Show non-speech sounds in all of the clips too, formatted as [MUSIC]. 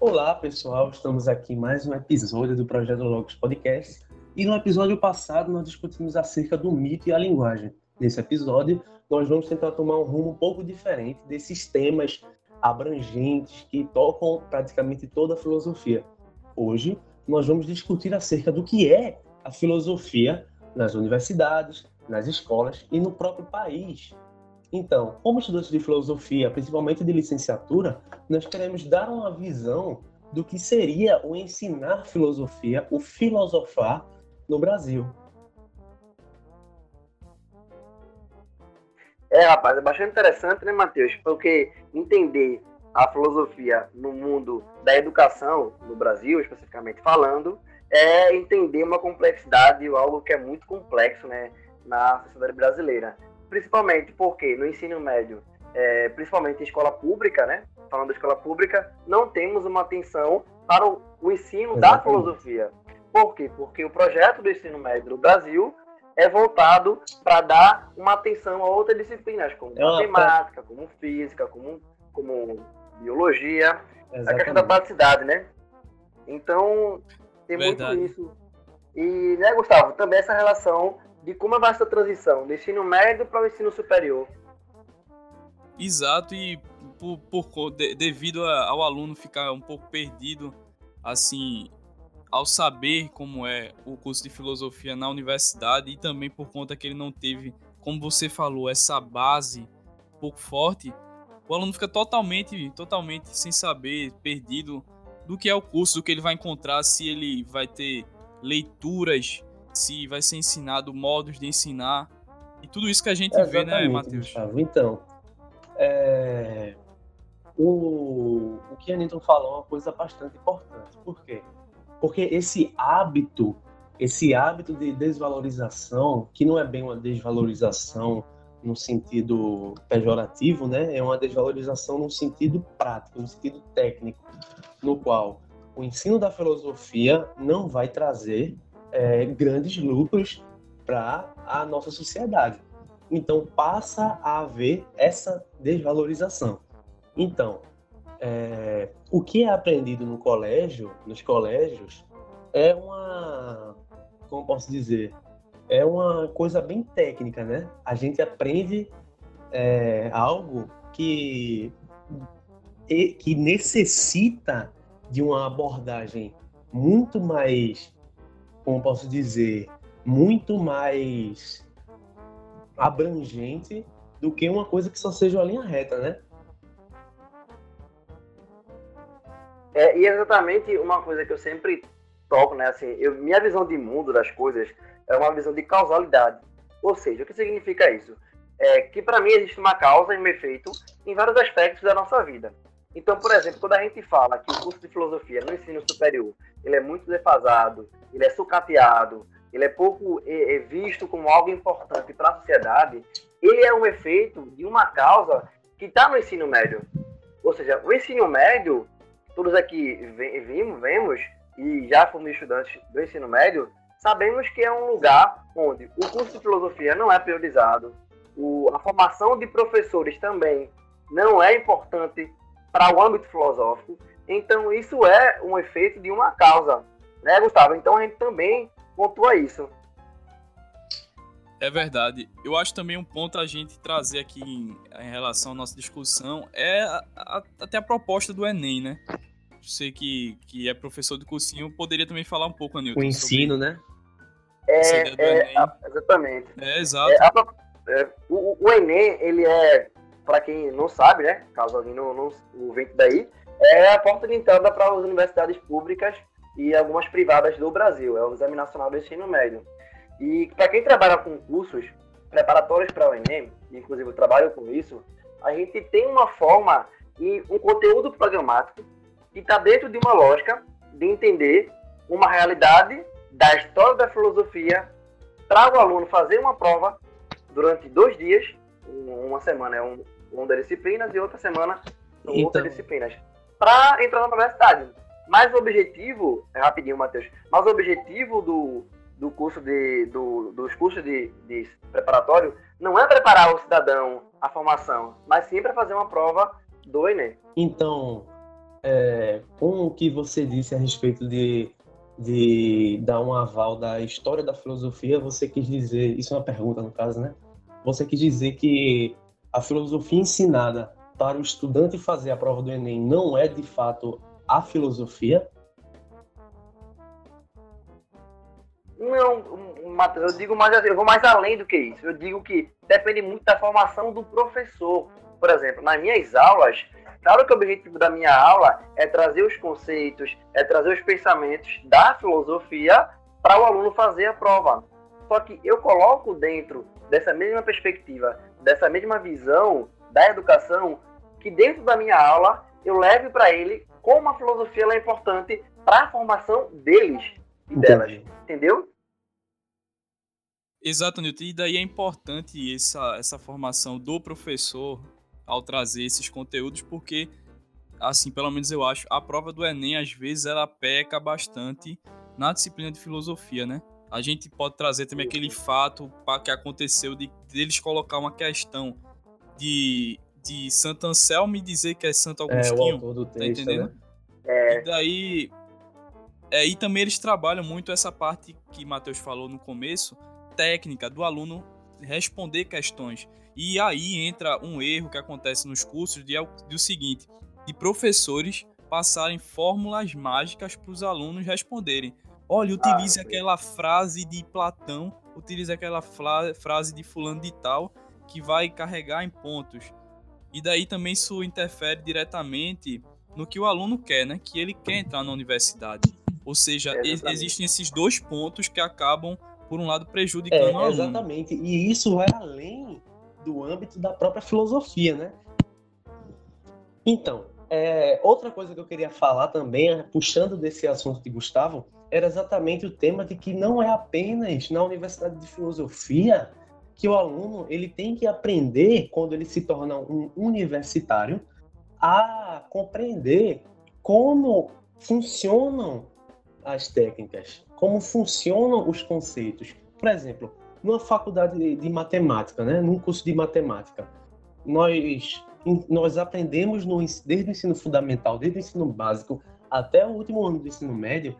Olá, pessoal. Estamos aqui em mais um episódio do Projeto Logos Podcast. E no episódio passado nós discutimos acerca do mito e a linguagem. Nesse episódio, nós vamos tentar tomar um rumo um pouco diferente desses temas abrangentes que tocam praticamente toda a filosofia. Hoje, nós vamos discutir acerca do que é a filosofia nas universidades, nas escolas e no próprio país. Então, como estudantes de filosofia, principalmente de licenciatura, nós queremos dar uma visão do que seria o ensinar filosofia, o filosofar no Brasil. É, rapaz, é bastante interessante, né, Matheus? Porque entender a filosofia no mundo da educação, no Brasil, especificamente falando, é entender uma complexidade, algo que é muito complexo, né, na sociedade brasileira. Principalmente porque no ensino médio, é, principalmente em escola pública, né, falando da escola pública, não temos uma atenção para o, o ensino Exatamente. da filosofia. Por quê? Porque o projeto do ensino médio do Brasil é voltado para dar uma atenção a outras disciplinas, como é matemática, como física, como, como biologia, Exatamente. a questão da praticidade, né? Então, tem Verdade. muito isso. E, né, Gustavo, também essa relação de como vai essa transição do ensino médio para o ensino superior. Exato, e por, por de, devido a, ao aluno ficar um pouco perdido, assim, ao saber como é o curso de filosofia na universidade e também por conta que ele não teve, como você falou, essa base um pouco forte, o aluno fica totalmente, totalmente sem saber, perdido do que é o curso, do que ele vai encontrar, se ele vai ter leituras, se vai ser ensinado modos de ensinar e tudo isso que a gente vê, né, Matheus? Então, é... o, o que a Newton falou é uma coisa bastante importante. Por quê? Porque esse hábito, esse hábito de desvalorização, que não é bem uma desvalorização no sentido pejorativo, né? É uma desvalorização no sentido prático, no sentido técnico, no qual o ensino da filosofia não vai trazer é, grandes lucros para a nossa sociedade. Então passa a haver essa desvalorização. Então, é, o que é aprendido no colégio, nos colégios, é uma, como posso dizer, é uma coisa bem técnica, né? A gente aprende é, algo que que necessita de uma abordagem muito mais, como posso dizer, muito mais abrangente do que uma coisa que só seja uma linha reta, né? É, e exatamente uma coisa que eu sempre toco, né? Assim, eu, minha visão de mundo das coisas é uma visão de causalidade. Ou seja, o que significa isso? É que para mim existe uma causa e um efeito em vários aspectos da nossa vida. Então, por exemplo, quando a gente fala que o curso de filosofia no ensino superior ele é muito defasado, ele é sucateado, ele é pouco é, é visto como algo importante para a sociedade, ele é um efeito de uma causa que está no ensino médio. Ou seja, o ensino médio todos aqui vimos, vemos e já fomos estudantes do ensino médio, sabemos que é um lugar onde o curso de filosofia não é priorizado, o, a formação de professores também não é importante para o âmbito filosófico. Então, isso é um efeito de uma causa, né, Gustavo? Então, a gente também pontua isso. É verdade. Eu acho também um ponto a gente trazer aqui em, em relação à nossa discussão é a, a, até a proposta do Enem, né? Você que, que é professor do cursinho poderia também falar um pouco, Anilton. O ensino, sobre... né? É, é exatamente. É, exato. É, a, é, o, o, Enem, ele é, para quem não sabe, né? Caso alguém não, não o vento daí, é a porta de entrada para as universidades públicas e algumas privadas do Brasil. É o Exame Nacional do Ensino Médio. E para quem trabalha com cursos preparatórios para o Enem, inclusive eu trabalho com isso, a gente tem uma forma e um conteúdo programático que está dentro de uma lógica de entender uma realidade da história da filosofia para o aluno fazer uma prova durante dois dias, uma semana é um, uma das disciplinas e outra semana então... outras disciplinas, para entrar na universidade. Mas o objetivo, é rapidinho, Matheus, mas o objetivo do, do curso de, do, dos cursos de, de preparatório não é preparar o cidadão à formação, mas sim para fazer uma prova do Enem. Então, é, com o que você disse a respeito de, de dar um aval da história da filosofia, você quis dizer, isso é uma pergunta no caso, né? Você quis dizer que a filosofia ensinada para o estudante fazer a prova do Enem não é de fato a filosofia? Não, Matheus, eu digo mais eu vou mais além do que isso. Eu digo que depende muito da formação do professor. Por exemplo, nas minhas aulas, claro que o objetivo da minha aula é trazer os conceitos, é trazer os pensamentos da filosofia para o aluno fazer a prova. Só que eu coloco dentro dessa mesma perspectiva, dessa mesma visão da educação, que dentro da minha aula eu leve para ele como a filosofia é importante para a formação deles e delas. Entendeu? Exato, Nilton. E daí é importante essa, essa formação do professor ao trazer esses conteúdos, porque, assim, pelo menos eu acho, a prova do Enem, às vezes, ela peca bastante na disciplina de filosofia, né? A gente pode trazer também aquele fato que aconteceu de deles colocar uma questão de, de Santo Anselmo e dizer que é Santo Agostinho. É, o autor do tá texto, tá entendendo? Né? É. E daí. É, e também eles trabalham muito essa parte que Matheus falou no começo, técnica do aluno responder questões. E aí entra um erro que acontece nos cursos de, de o seguinte, de professores passarem fórmulas mágicas para os alunos responderem. Olha, utilize ah, aquela frase de Platão, utilize aquela frase de fulano de tal, que vai carregar em pontos. E daí também isso interfere diretamente no que o aluno quer, né? Que ele quer entrar na universidade. Ou seja, é existem esses dois pontos que acabam por um lado, prejudicando é, o aluno. Exatamente. E isso vai além do âmbito da própria filosofia, né? Então, é, outra coisa que eu queria falar também, puxando desse assunto de Gustavo, era exatamente o tema de que não é apenas na Universidade de Filosofia que o aluno ele tem que aprender, quando ele se torna um universitário, a compreender como funcionam as técnicas, como funcionam os conceitos. Por exemplo, numa faculdade de matemática, né, num curso de matemática, nós nós aprendemos no, desde o ensino fundamental, desde o ensino básico até o último ano do ensino médio,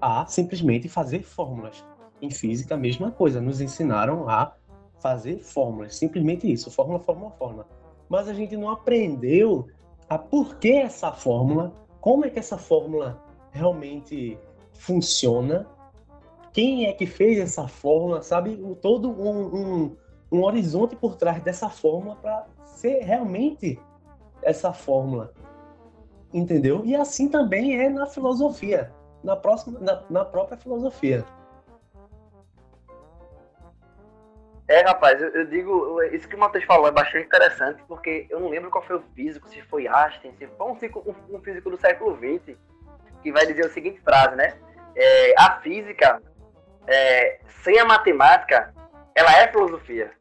a simplesmente fazer fórmulas. Em física, a mesma coisa, nos ensinaram a fazer fórmulas, simplesmente isso, fórmula, fórmula, fórmula. Mas a gente não aprendeu a por que essa fórmula, como é que essa fórmula realmente funciona, quem é que fez essa fórmula, sabe? Todo um, um, um horizonte por trás dessa fórmula para ser realmente essa fórmula. Entendeu? E assim também é na filosofia, na, próxima, na, na própria filosofia. É, rapaz, eu, eu, digo, isso que o Matheus falou é bastante interessante, porque eu não lembro qual foi o físico, se foi Einstein, se foi um, um, físico do século XX, que vai dizer a seguinte frase, né? é, a física, é, sem a matemática, ela é filosofia.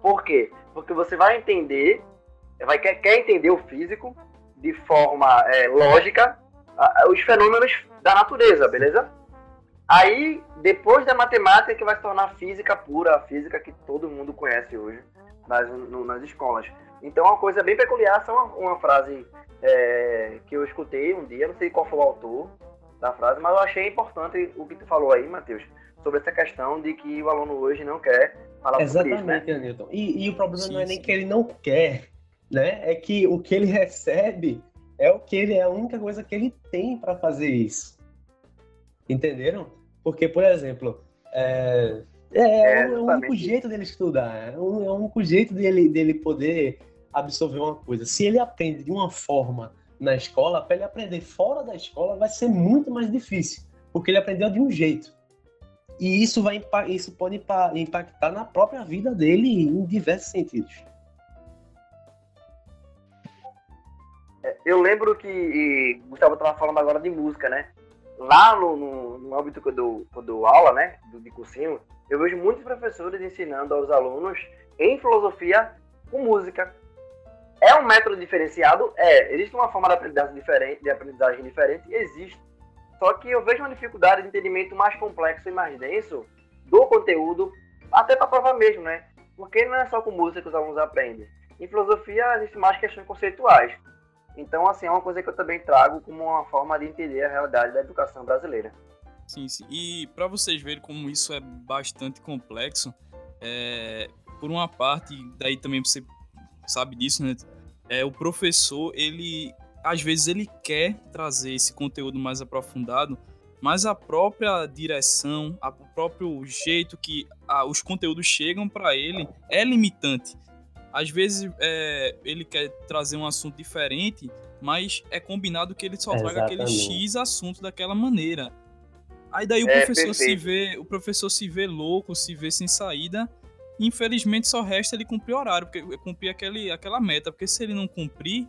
Por quê? Porque você vai entender, vai quer, quer entender o físico de forma é, lógica, a, os fenômenos da natureza, beleza? Aí, depois da matemática, que vai se tornar física pura, a física que todo mundo conhece hoje nas, no, nas escolas. Então, uma coisa bem peculiar, essa é uma, uma frase é, que eu escutei um dia, não sei qual foi o autor, da frase, mas eu achei importante o que tu falou aí, Matheus, sobre essa questão de que o aluno hoje não quer falar Exatamente, sobre isso, né? Newton. E, e o problema sim, não é nem sim. que ele não quer, né? É que o que ele recebe é o que ele é a única coisa que ele tem para fazer isso. Entenderam? Porque, por exemplo, é, é, é, é o único jeito dele estudar, é o, é o único jeito dele, dele poder absorver uma coisa. Se ele aprende de uma forma na escola, para ele aprender fora da escola vai ser muito mais difícil, porque ele aprendeu de um jeito. E isso vai isso pode impactar na própria vida dele em diversos sentidos. É, eu lembro que Gustavo estava falando agora de música, né? Lá no, no, no âmbito que eu dou, que eu dou aula, né, do, de cursinho, eu vejo muitos professores ensinando aos alunos em filosofia com música, é um método diferenciado? É. Existe uma forma de aprendizagem diferente, de aprendizagem diferente? Existe. Só que eu vejo uma dificuldade de entendimento mais complexo e mais denso do conteúdo, até para a prova mesmo, né? Porque não é só com música que os alunos aprendem. Em filosofia, existem mais questões conceituais. Então, assim, é uma coisa que eu também trago como uma forma de entender a realidade da educação brasileira. Sim, sim. E para vocês verem como isso é bastante complexo, é, por uma parte, daí também você sabe disso, né? É, o professor, ele às vezes ele quer trazer esse conteúdo mais aprofundado, mas a própria direção, a, o próprio jeito que a, os conteúdos chegam para ele é limitante. Às vezes é, ele quer trazer um assunto diferente, mas é combinado que ele só Exatamente. traga aquele X assunto daquela maneira. Aí daí o é, professor perfeito. se vê, o professor se vê louco, se vê sem saída. infelizmente só resta ele cumprir o horário, porque cumprir aquele, aquela meta, porque se ele não cumprir,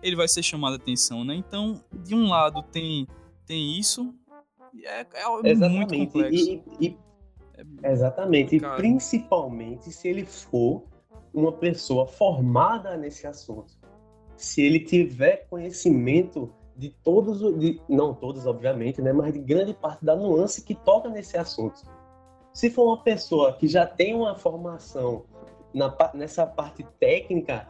ele vai ser chamado a atenção, né? Então, de um lado tem tem isso, é, é exatamente. muito complexo. E, e, é exatamente, e principalmente se ele for uma pessoa formada nesse assunto. Se ele tiver conhecimento de todos, de, não todos, obviamente, né, mas de grande parte da nuance que toca nesse assunto. Se for uma pessoa que já tem uma formação na, nessa parte técnica,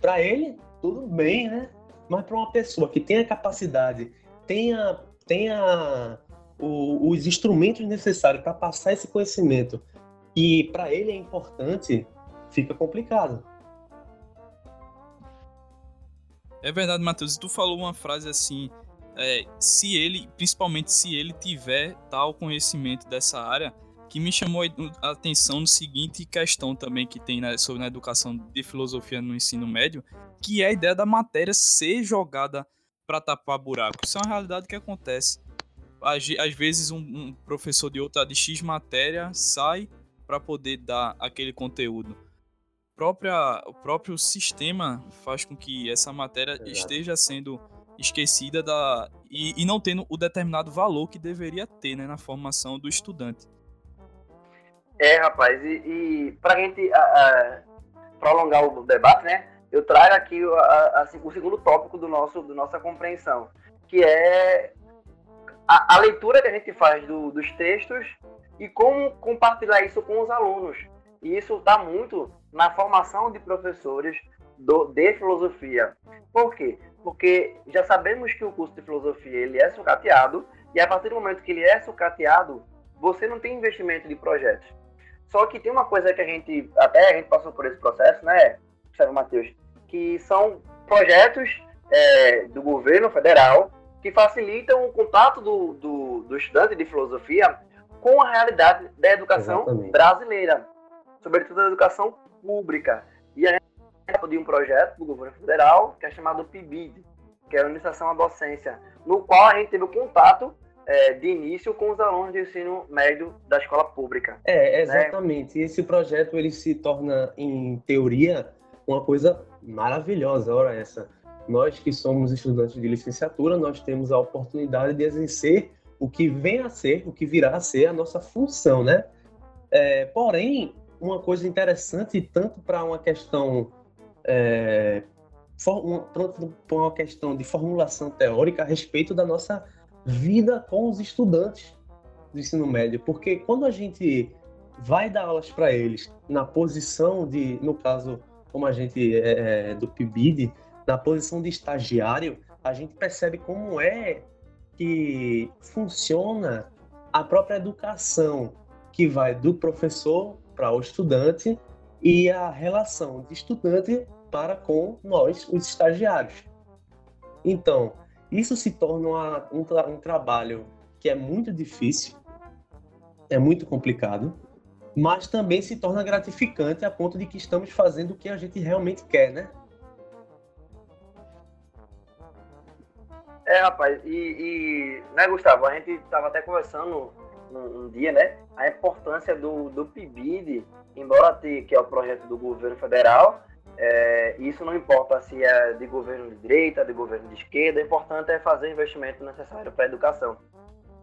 para ele, tudo bem, né? Mas para uma pessoa que tenha capacidade, tenha, tenha o, os instrumentos necessários para passar esse conhecimento e para ele é importante, fica complicado. É verdade, Matheus. Tu falou uma frase assim: é, se ele, principalmente se ele tiver tal conhecimento dessa área, que me chamou a atenção no seguinte questão também que tem sobre a educação de filosofia no ensino médio, que é a ideia da matéria ser jogada para tapar buraco. Isso é uma realidade que acontece. Às, às vezes um, um, professor de outra de X matéria sai para poder dar aquele conteúdo. Própria, o próprio sistema faz com que essa matéria Exato. esteja sendo esquecida da, e, e, não tendo o determinado valor que deveria ter né, na formação do estudante. É, rapaz, e, e para a gente a, a, prolongar o debate, né, eu trago aqui a, o segundo tópico do nosso, do nossa compreensão, que é a, leitura que a gente faz do, dos textos e como compartilhar isso com os alunos. E isso está muito na formação de professores do, de filosofia. Por quê? Porque já sabemos que o curso de filosofia ele é sucateado, e a partir do momento que ele é sucateado, você não tem investimento de projetos. Só que tem uma coisa que a gente, até a gente passou por esse processo, né, Sérgio Matheus, que são projetos é, do governo federal que facilitam o contato do, do, do estudante de filosofia com a realidade da educação Exatamente. brasileira, sobretudo a educação pública. E a gente de um projeto do governo federal que é chamado PIBID, que é a Iniciação à Docência, no qual a gente teve o contato é, de início com os alunos de ensino médio da escola pública. É, exatamente. Né? Esse projeto ele se torna, em teoria, uma coisa maravilhosa. Ora essa, nós que somos estudantes de licenciatura, nós temos a oportunidade de exercer o que vem a ser, o que virá a ser a nossa função, né? É, porém, uma coisa interessante, tanto para uma questão é, para uma questão de formulação teórica a respeito da nossa vida com os estudantes do ensino médio, porque quando a gente vai dar aulas para eles na posição de, no caso, como a gente é, é do PIBID, na posição de estagiário, a gente percebe como é que funciona a própria educação, que vai do professor para o estudante e a relação de estudante para com nós, os estagiários. Então, isso se torna uma, um, um trabalho que é muito difícil, é muito complicado, mas também se torna gratificante a ponto de que estamos fazendo o que a gente realmente quer, né? É, rapaz, e, e né, Gustavo, a gente estava até conversando um, um, dia, né, a importância do, do PIBID, embora te, que é o projeto do governo federal, é, isso não importa se é de governo de direita, de governo de esquerda, o importante é fazer o investimento necessário para a educação.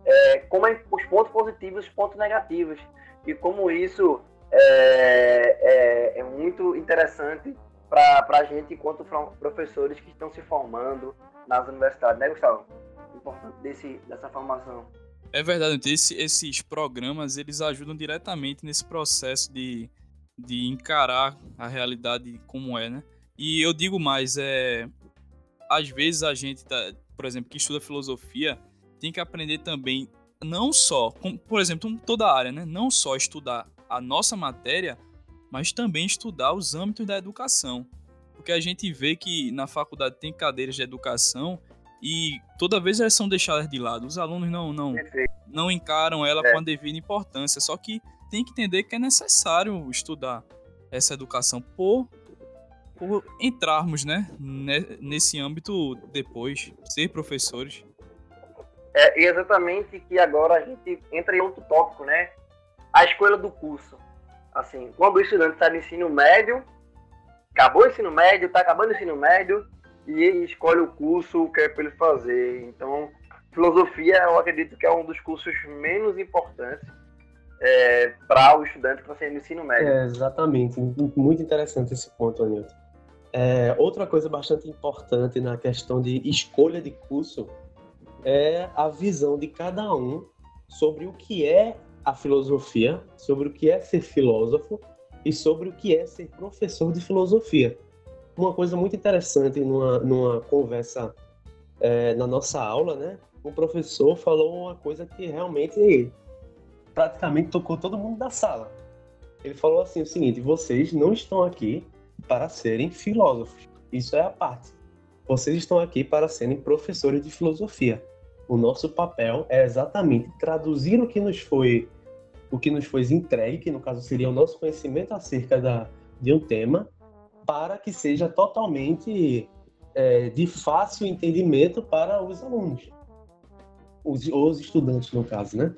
É, como é, os pontos positivos e os pontos negativos, e como isso é, é, é muito interessante para a gente, enquanto professores que estão se formando, nas universidades, né, Gustavo? Importante desse, dessa formação. É verdade, esse, esses programas eles ajudam diretamente nesse processo de, de encarar a realidade como é, né? E eu digo mais, é às vezes a gente, tá, por exemplo, que estuda filosofia, tem que aprender também, não só, com, por exemplo, toda a área, né? Não só estudar a nossa matéria, mas também estudar os âmbitos da educação. Porque a gente vê que na faculdade tem cadeiras de educação e toda vez elas são deixadas de lado. Os alunos não não, não encaram ela é. com a devida importância. Só que tem que entender que é necessário estudar essa educação por, por entrarmos né, nesse âmbito depois, ser professores. É exatamente que agora a gente entra em outro tópico, né? A escolha do curso. Assim, quando o estudante está no ensino médio, acabou o ensino médio, está acabando o ensino médio, e ele escolhe o curso que é para ele fazer. Então, filosofia, eu acredito que é um dos cursos menos importantes é, para o estudante que está saindo do ensino médio. É, exatamente. Muito interessante esse ponto, Anilton. É, outra coisa bastante importante na questão de escolha de curso é a visão de cada um sobre o que é a filosofia, sobre o que é ser filósofo e sobre o que é ser professor de filosofia. Uma coisa muito interessante numa, numa conversa é, na nossa aula, né? O professor falou uma coisa que realmente praticamente tocou todo mundo da sala. Ele falou assim o seguinte: vocês não estão aqui para serem filósofos. Isso é a parte. Vocês estão aqui para serem professores de filosofia. O nosso papel é exatamente traduzir o que nos foi o que nos foi entregue, que no caso seria o nosso conhecimento acerca da, de um tema, para que seja totalmente é, de fácil entendimento para os alunos, os, os estudantes no caso, né?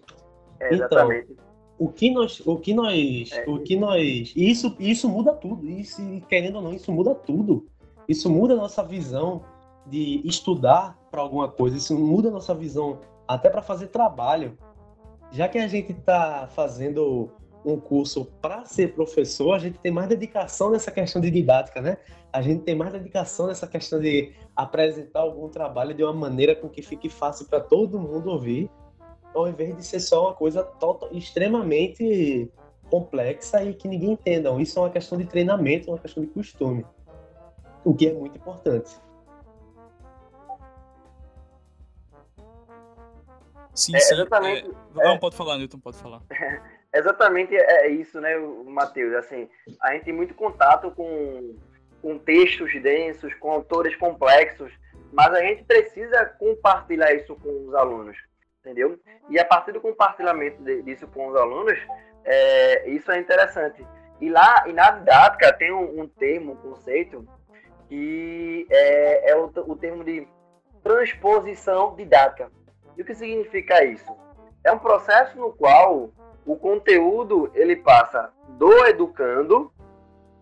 É. Então, o que nós, o que nós, é. o que nós, isso, isso muda tudo. Isso, querendo ou não, isso muda tudo. Isso muda a nossa visão de estudar para alguma coisa. Isso muda a nossa visão até para fazer trabalho. Já que a gente está fazendo um curso para ser professor, a gente tem mais dedicação nessa questão de didática, né? A gente tem mais dedicação nessa questão de apresentar algum trabalho de uma maneira com que fique fácil para todo mundo ouvir ao invés de ser só uma coisa total, extremamente complexa e que ninguém entenda. Isso é uma questão de treinamento, uma questão de costume, o que é muito importante. Sim, é, sim. Exatamente. É, não, pode falar, Newton, pode falar. [LAUGHS] exatamente é isso, né, Matheus? Assim, a gente tem muito contato com, com textos densos, com autores complexos, mas a gente precisa compartilhar isso com os alunos entendeu? E a partir do compartilhamento disso com os alunos, é, isso é interessante. E lá, e na didática, tem um, um termo, um conceito, que é, é o, o termo de transposição didática. E o que significa isso? É um processo no qual o conteúdo ele passa do educando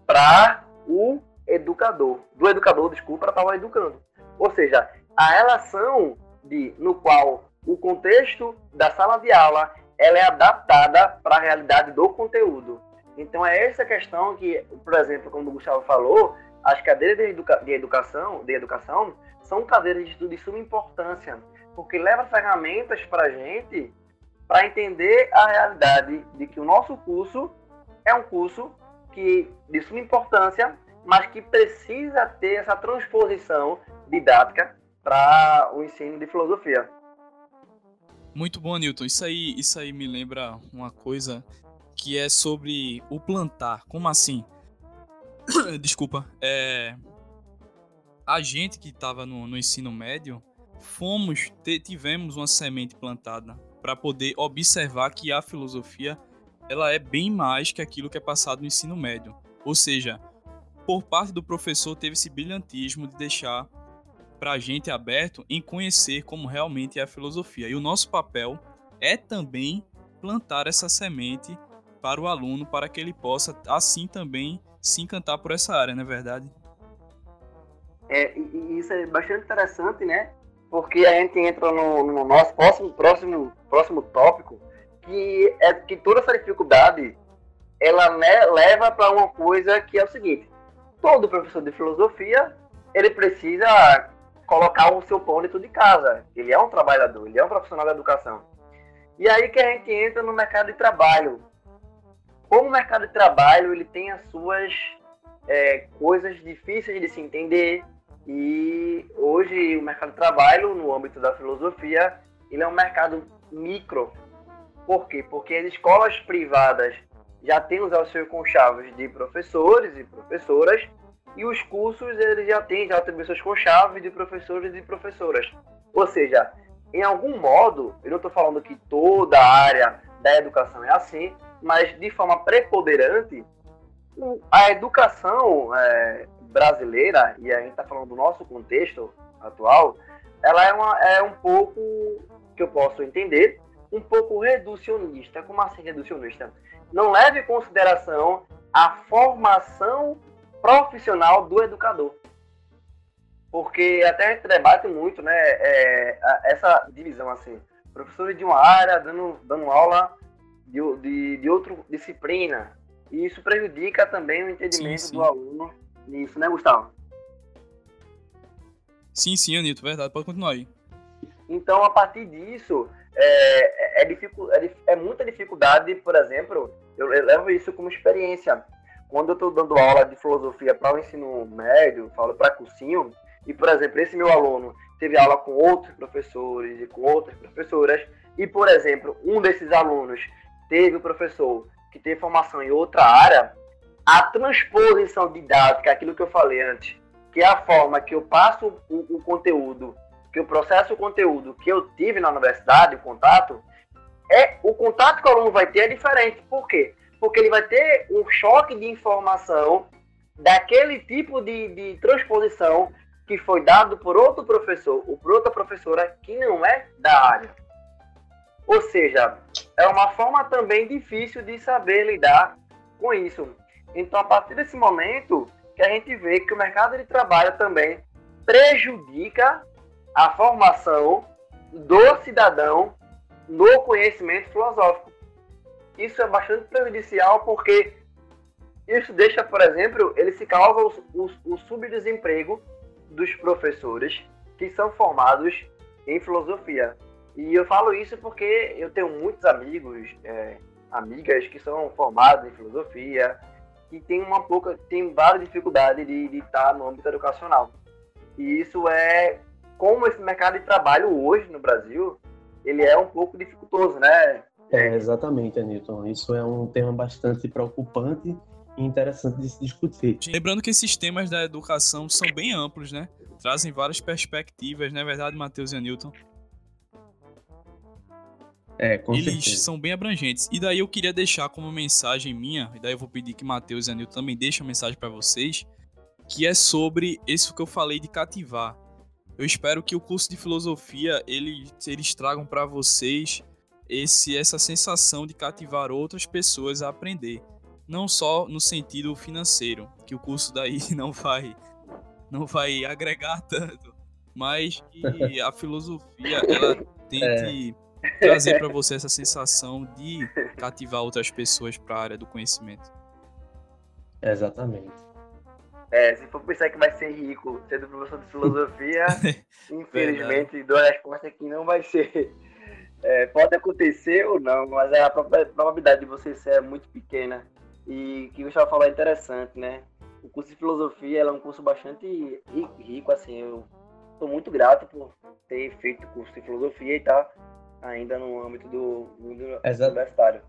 para o educador, do educador, desculpa, para o educando. Ou seja, a relação de no qual o contexto da sala de aula ela é adaptada para a realidade do conteúdo. Então é essa questão que, por exemplo, como o Gustavo falou, as cadeiras de, educa de educação, de educação são cadeiras de estudo de suma importância, porque leva ferramentas para a gente para entender a realidade de que o nosso curso é um curso que de suma importância, mas que precisa ter essa transposição didática para o ensino de filosofia. Muito bom, Newton. Isso aí, isso aí me lembra uma coisa que é sobre o plantar. Como assim? [COUGHS] Desculpa. É... A gente que estava no, no, ensino médio, fomos, tivemos uma semente plantada para poder observar que a filosofia ela é bem mais que aquilo que é passado no ensino médio. Ou seja, por parte do professor teve esse brilhantismo de deixar para a gente aberto em conhecer como realmente é a filosofia. E o nosso papel é também plantar essa semente para o aluno, para que ele possa, assim também, se encantar por essa área, não é verdade? É, e isso é bastante interessante, né? Porque a gente entra no, no nosso próximo, próximo, próximo tópico, que é que toda essa dificuldade ela né, leva para uma coisa que é o seguinte: todo professor de filosofia ele precisa colocar o seu pão dentro de casa. Ele é um trabalhador, ele é um profissional da educação. E aí que a gente entra no mercado de trabalho. Como o mercado de trabalho ele tem as suas é, coisas difíceis de se entender, E hoje o mercado de trabalho, no âmbito da filosofia, ele é um mercado micro. Por quê? Porque as escolas privadas já têm os seus conchavos de professores e professoras, e os cursos eles já têm já também seus conchaves de professores e professoras. Ou seja, em algum modo, eu não estou falando que toda a área da educação é assim, mas de forma preponderante, a educação é, brasileira, e a gente está falando do nosso contexto atual, ela é, uma, é um pouco, que eu posso entender, um pouco reducionista. Como assim reducionista? Não leve em consideração a formação profissional do educador. Porque até a gente debate muito, né, é, essa divisão, assim, professores de uma área dando, dando aula de, de, de outra disciplina. E isso prejudica também o entendimento sim, sim. do aluno nisso, né, Gustavo? Sim, sim, Anito, verdade. Pode continuar aí. Então, a partir disso, é, é, é, é muita dificuldade, por exemplo, eu, eu levo isso como experiência. Quando eu estou dando aula de filosofia para o ensino médio, falo para cursinho, e, por exemplo, esse meu aluno teve aula com outros professores e com outras professoras, e, por exemplo, um desses alunos teve um professor que tem formação em outra área, a transposição didática, aquilo que eu falei antes, que é a forma que eu passo o, o conteúdo, que eu processo o conteúdo que eu tive na universidade, o contato, é o contato que o aluno vai ter é diferente. Por quê? Porque ele vai ter um choque de informação daquele tipo de, de transposição que foi dado por outro professor ou por outra professora que não é da área. Ou seja, é uma forma também difícil de saber lidar com isso. Então, a partir desse momento que a gente vê que o mercado de trabalho também prejudica a formação do cidadão no conhecimento filosófico. Isso é bastante prejudicial porque isso deixa, por exemplo, ele se causa o, o, o subdesemprego dos professores que são formados em filosofia. E eu falo isso porque eu tenho muitos amigos, é, amigas que são formados em filosofia, que tem uma pouca, tem várias dificuldades de, de estar no âmbito educacional. E isso é como esse mercado de trabalho hoje no Brasil, ele é um pouco dificultoso, né? É, exatamente, Anilton. Isso é um tema bastante preocupante e interessante de se discutir. Lembrando que esses temas da educação são bem amplos, né? Trazem várias perspectivas, não é verdade, Matheus e Anilton? É, com Eles certeza. são bem abrangentes. E daí eu queria deixar como mensagem minha, e daí eu vou pedir que Matheus e Anilton também deixem a mensagem para vocês, que é sobre isso que eu falei de cativar. Eu espero que o curso de filosofia ele, eles tragam para vocês esse essa sensação de cativar outras pessoas a aprender, não só no sentido financeiro, que o curso daí [LAUGHS] não vai não vai agregar tanto, mas que [LAUGHS] a filosofia ela tente é trazer para você essa sensação de cativar outras pessoas para a área do conhecimento. Exatamente. É, se for pensar que vai ser rico sendo professor de filosofia, [LAUGHS] infelizmente dou a resposta que não vai ser. É, pode acontecer ou não, mas a probabilidade de você ser é muito pequena. E o que o Gustavo falou é interessante, né? O curso de filosofia é um curso bastante rico, assim. Eu estou muito grato por ter feito curso de filosofia e tal. Tá ainda no âmbito do mundo universitário.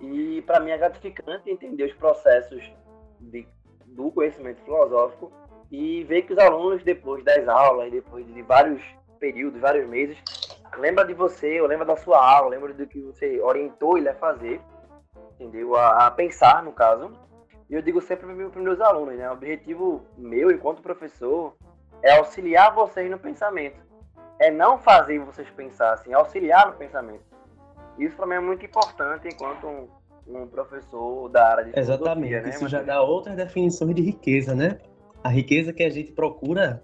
E para mim é gratificante entender os processos de, do conhecimento filosófico e ver que os alunos, depois das aulas, depois de vários períodos, vários meses, lembra de você, ou lembra da sua aula, lembra do que você orientou ele a fazer, entendeu? A, a pensar, no caso. E eu digo sempre para os meus alunos, né? O objetivo meu, enquanto professor, é auxiliar vocês no pensamento é não fazer vocês pensassem, auxiliar no pensamento. Isso para mim é muito importante enquanto um, um professor da área de Exatamente, né? isso já dá outras definições de riqueza, né? A riqueza que a gente procura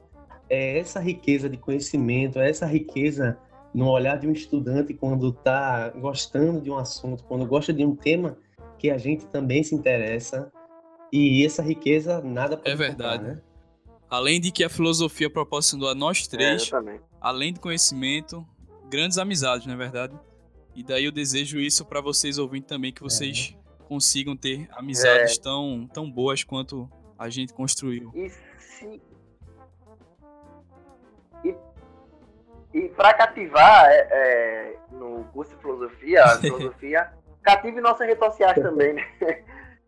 é essa riqueza de conhecimento, é essa riqueza no olhar de um estudante quando está gostando de um assunto, quando gosta de um tema que a gente também se interessa. E essa riqueza nada pode É verdade. Comprar, né? Além de que a filosofia proporcionou a nós três, é, além de conhecimento, grandes amizades, não é verdade? E daí eu desejo isso para vocês ouvindo também, que vocês é. consigam ter amizades é. tão, tão boas quanto a gente construiu. E se, E, e para cativar é, é, no curso de filosofia, [LAUGHS] filosofia, cative nossas redes sociais também, né? [LAUGHS]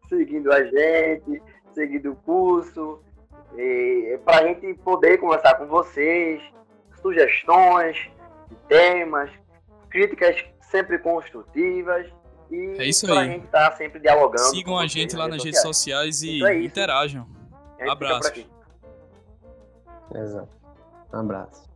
seguindo a gente, seguindo o curso, para a gente poder conversar com vocês, sugestões, temas, críticas sempre construtivas e é isso pra aí. gente estar tá sempre dialogando. Sigam a gente lá nas redes sociais, e é interajam. Abraço. Exato. Um abraço.